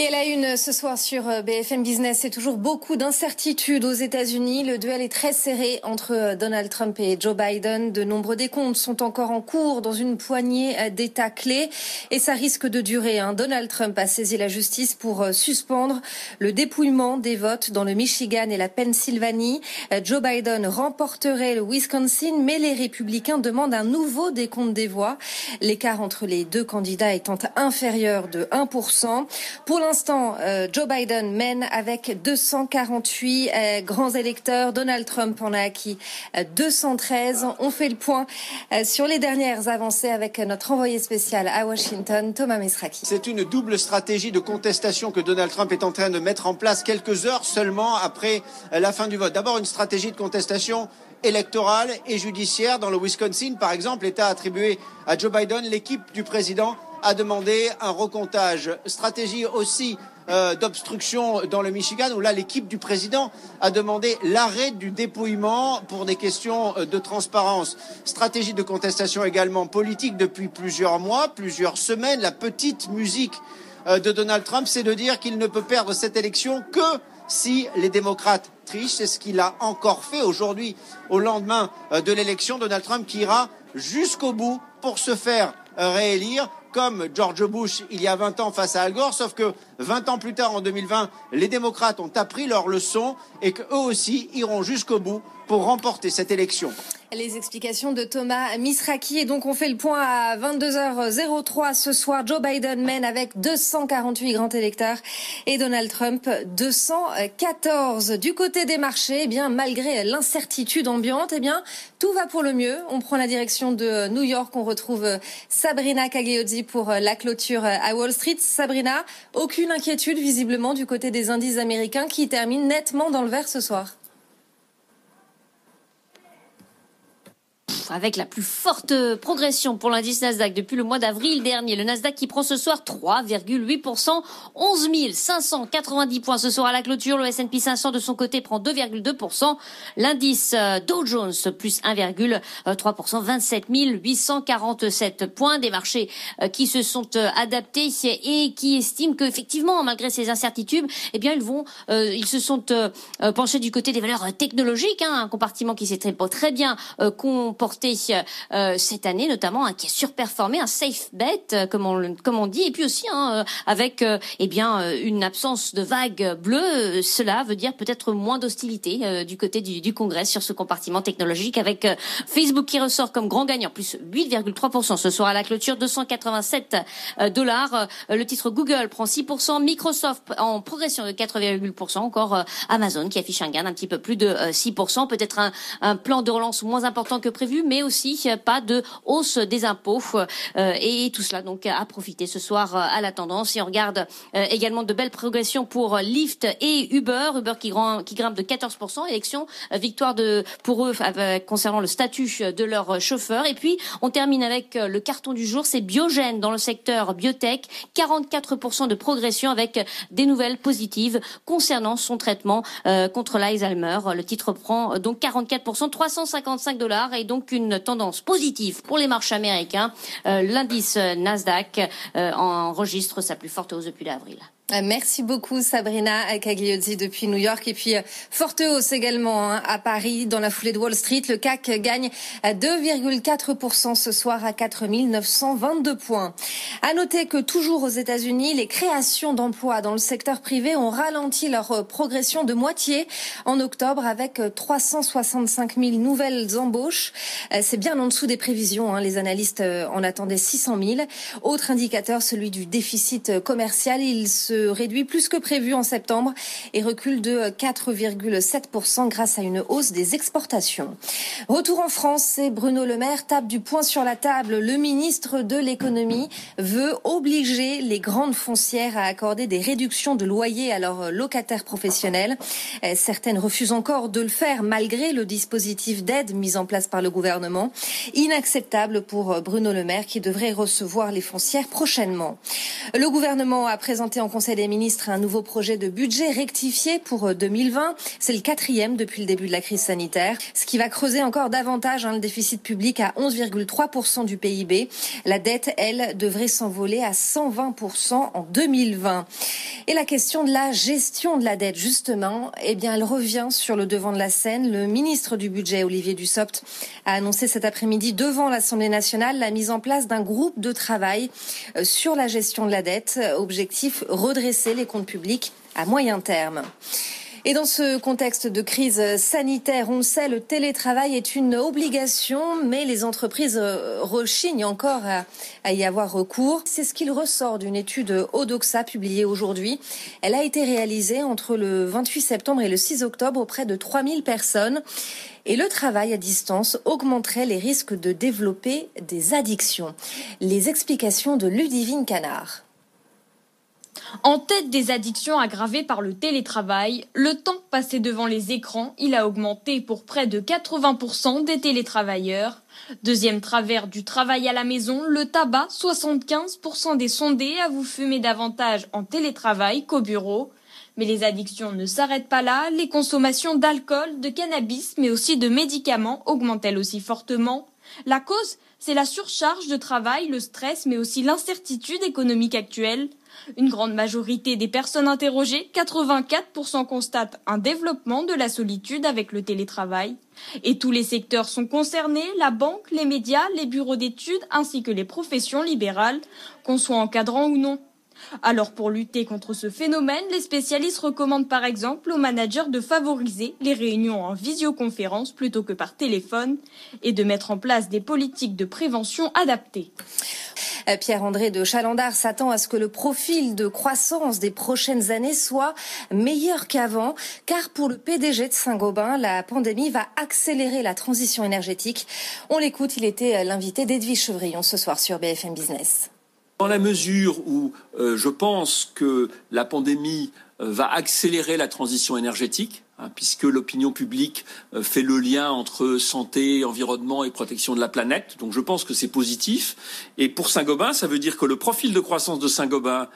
Et la une ce soir sur euh, BFM Business, c'est toujours beaucoup d'incertitudes aux États-Unis. Le duel est très serré entre euh, Donald Trump et Joe Biden. De nombreux décomptes sont encore en cours dans une poignée euh, d'États clés et ça risque de durer. Hein. Donald Trump a saisi la justice pour suspendre le dépouillement des votes dans le Michigan et la Pennsylvanie. Joe Biden remporterait le Wisconsin, mais les républicains demandent un nouveau décompte des voix. L'écart entre les deux candidats étant inférieur de 1%. Pour l'instant, euh, Joe Biden mène avec 248 euh, grands électeurs. Donald Trump en a acquis euh, 213. On fait le point euh, sur les dernières avancées avec notre envoyé spécial à Washington, Thomas Mesraki. C'est une double stratégie de contestation que Donald Trump est en train de mettre en place quelques heures seulement après euh, la fin du vote. D'abord, une stratégie de contestation électorale et judiciaire. Dans le Wisconsin, par exemple, l'État a attribué à Joe Biden l'équipe du président a demandé un recomptage. Stratégie aussi euh, d'obstruction dans le Michigan, où là l'équipe du président a demandé l'arrêt du dépouillement pour des questions euh, de transparence. Stratégie de contestation également politique depuis plusieurs mois, plusieurs semaines. La petite musique euh, de Donald Trump, c'est de dire qu'il ne peut perdre cette élection que si les démocrates trichent. C'est ce qu'il a encore fait aujourd'hui, au lendemain de l'élection. Donald Trump qui ira jusqu'au bout pour se faire réélire comme George Bush il y a 20 ans face à Al Gore, sauf que 20 ans plus tard, en 2020, les démocrates ont appris leur leçon et qu'eux aussi iront jusqu'au bout pour remporter cette élection. Les explications de Thomas Misraki. Et donc, on fait le point à 22h03 ce soir. Joe Biden mène avec 248 grands électeurs et Donald Trump 214. Du côté des marchés, eh bien, malgré l'incertitude ambiante, eh bien, tout va pour le mieux. On prend la direction de New York. On retrouve Sabrina Cagliozzi pour la clôture à Wall Street. Sabrina, aucune inquiétude visiblement du côté des indices américains qui terminent nettement dans le vert ce soir. Avec la plus forte progression pour l'indice Nasdaq depuis le mois d'avril dernier. Le Nasdaq qui prend ce soir 3,8%, 11 590 points ce soir à la clôture. Le S&P 500 de son côté prend 2,2%. L'indice euh, Dow Jones plus 1,3%, 27 847 points. Des marchés euh, qui se sont euh, adaptés et qui estiment qu'effectivement, malgré ces incertitudes, eh bien, ils vont, ils se sont penchés du côté des valeurs technologiques, hein, un compartiment qui s'est très, très bien comporté euh, cette année, notamment un qui a surperformé, un safe bet, euh, comme on, comme on dit, et puis aussi hein, euh, avec eh bien une absence de vague bleue, cela veut dire peut-être moins d'hostilité du côté du, du, Congrès sur ce compartiment technologique, avec Facebook qui ressort comme grand gagnant, plus 8,3% ce soir à la clôture, 287 dollars. Le titre Google prend 6%, Microsoft en progression de 4,8%, encore Amazon qui affiche un gain d'un petit peu plus de 6%, peut-être un, un plan de relance moins important que prévu, mais aussi pas de hausse des impôts. et tout cela donc à profiter ce soir à la tendance. Et on regarde également de belles progressions pour Lyft et Uber. Uber qui, grimpe de 14%. Élection, victoire de, pour eux concernant le statut de leurs chauffeurs. Et puis, on termine avec le carton du jour. C'est Biogène dans le secteur biotech. 44% de progression avec des nouvelles positives concernant son traitement euh, contre l'Alzheimer. Le titre prend donc 44%, 355 dollars et donc une tendance positive pour les marchés américains. Euh, l'indice Nasdaq euh, enregistre sa plus forte hausse depuis l'avril. Euh, merci beaucoup Sabrina Cagliozzi depuis New York et puis euh, forte hausse également hein, à Paris dans la foulée de Wall Street. Le CAC gagne 2,4% ce soir à 4922 points. À noter que toujours aux États-Unis, les créations d'emplois dans le secteur privé ont ralenti leur euh, progression de moitié en octobre avec 365 000 nouvelles embauches. C'est bien en dessous des prévisions. Hein. Les analystes en attendaient 600 000. Autre indicateur, celui du déficit commercial. Il se réduit plus que prévu en septembre et recule de 4,7% grâce à une hausse des exportations. Retour en France, et Bruno Le Maire tape du poing sur la table. Le ministre de l'économie veut obliger les grandes foncières à accorder des réductions de loyer à leurs locataires professionnels. Certaines refusent encore de le faire malgré le dispositif d'aide mis en place par le gouvernement. Inacceptable pour Bruno Le Maire qui devrait recevoir les foncières prochainement. Le gouvernement a présenté en Conseil Conseil des ministres un nouveau projet de budget rectifié pour 2020. Euh, C'est le quatrième depuis le début de la crise sanitaire, ce qui va creuser encore davantage hein, le déficit public à 11,3% du PIB. La dette, elle, devrait s'envoler à 120% en 2020. Et la question de la gestion de la dette, justement, eh bien, elle revient sur le devant de la scène. Le ministre du Budget, Olivier Dussopt, a annoncé cet après-midi devant l'Assemblée nationale la mise en place d'un groupe de travail euh, sur la gestion de la dette. Objectif redresser les comptes publics à moyen terme. Et dans ce contexte de crise sanitaire, on le sait, le télétravail est une obligation, mais les entreprises euh, rechignent encore à, y avoir recours. C'est ce qu'il ressort d'une étude Odoxa publiée aujourd'hui. Elle a été réalisée entre le 28 septembre et le 6 octobre auprès de 3000 personnes. Et le travail à distance augmenterait les risques de développer des addictions. Les explications de Ludivine Canard. En tête des addictions aggravées par le télétravail, le temps passé devant les écrans, il a augmenté pour près de 80% des télétravailleurs. Deuxième travers du travail à la maison, le tabac, 75% des sondés avouent fumer davantage en télétravail qu'au bureau. Mais les addictions ne s'arrêtent pas là, les consommations d'alcool, de cannabis, mais aussi de médicaments augmentent elles aussi fortement. La cause, c'est la surcharge de travail, le stress, mais aussi l'incertitude économique actuelle. Une grande majorité des personnes interrogées, 84%, constatent un développement de la solitude avec le télétravail. Et tous les secteurs sont concernés, la banque, les médias, les bureaux d'études ainsi que les professions libérales, qu'on soit encadrant ou non. Alors pour lutter contre ce phénomène, les spécialistes recommandent par exemple aux managers de favoriser les réunions en visioconférence plutôt que par téléphone et de mettre en place des politiques de prévention adaptées. Euh, Pierre-André de Chalandard s'attend à ce que le profil de croissance des prochaines années soit meilleur qu'avant, car pour le PDG de Saint-Gobain, la pandémie va accélérer la transition énergétique. On l'écoute, il était l'invité d'Edwige Chevrillon ce soir sur BFM Business. Dans la mesure où euh, je pense que la pandémie euh, va accélérer la transition énergétique, hein, puisque l'opinion publique euh, fait le lien entre santé, environnement et protection de la planète. Donc je pense que c'est positif. Et pour Saint-Gobain, ça veut dire que le profil de croissance de Saint-Gobain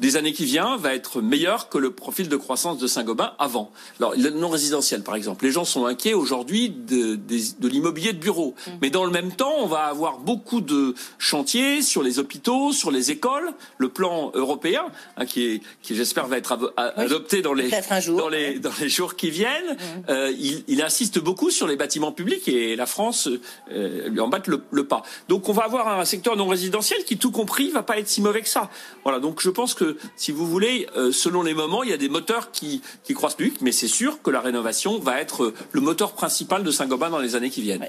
des années qui viennent va être meilleur que le profil de croissance de Saint-Gobain avant. Alors, le non résidentiel, par exemple. Les gens sont inquiets aujourd'hui de, de, l'immobilier de bureau. Mm. Mais dans le même temps, on va avoir beaucoup de chantiers sur les hôpitaux, sur les écoles. Le plan européen, hein, qui, est, qui j'espère va être adopté dans les, dans, les, dans les jours qui viennent, mm. euh, il, il, insiste beaucoup sur les bâtiments publics et la France euh, lui en bat le, le, pas. Donc, on va avoir un secteur non résidentiel qui, tout compris, va pas être si mauvais que ça. Voilà. Donc, je pense que si vous voulez, euh, selon les moments, il y a des moteurs qui, qui croissent plus, mais c'est sûr que la rénovation va être euh, le moteur principal de Saint-Gobain dans les années qui viennent.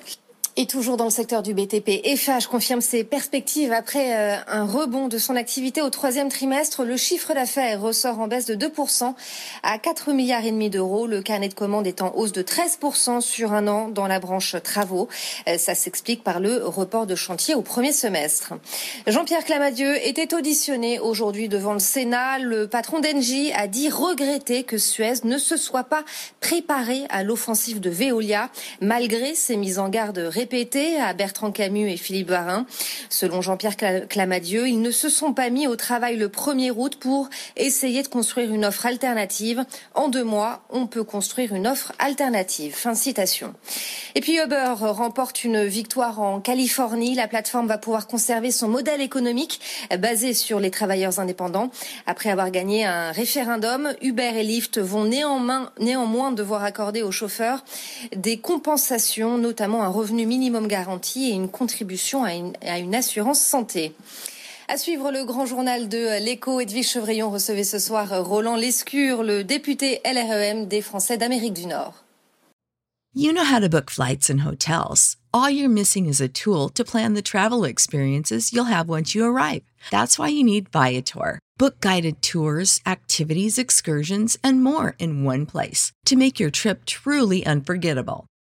Et toujours dans le secteur du BTP, EFH confirme ses perspectives après euh, un rebond de son activité au troisième trimestre. Le chiffre d'affaires ressort en baisse de 2% à 4 milliards d'euros. Le carnet de commandes est en hausse de 13% sur un an dans la branche travaux. Euh, ça s'explique par le report de chantier au premier semestre. Jean-Pierre Clamadieu était auditionné aujourd'hui devant le Sénat. Le patron d'Engie a dit regretter que Suez ne se soit pas préparé à l'offensive de Veolia malgré ses mises en garde répétées répété à Bertrand Camus et Philippe Varin. Selon Jean-Pierre Clamadieu, ils ne se sont pas mis au travail le 1er août pour essayer de construire une offre alternative. En deux mois, on peut construire une offre alternative. Fin de citation. Et puis Uber remporte une victoire en Californie. La plateforme va pouvoir conserver son modèle économique basé sur les travailleurs indépendants. Après avoir gagné un référendum, Uber et Lyft vont néanmoins, néanmoins devoir accorder aux chauffeurs des compensations, notamment un revenu minimum minimum garantie et une contribution à une, à une assurance santé. À suivre le grand journal de l'écho, Edwige Chevrillon recevait ce soir Roland Lescure, le député LREM des Français d'Amérique du Nord. You know how to book flights and hotels. All you're missing is a tool to plan the travel experiences you'll have once you arrive. That's why you need Viator. Book guided tours, activities, excursions, and more in one place to make your trip truly unforgettable.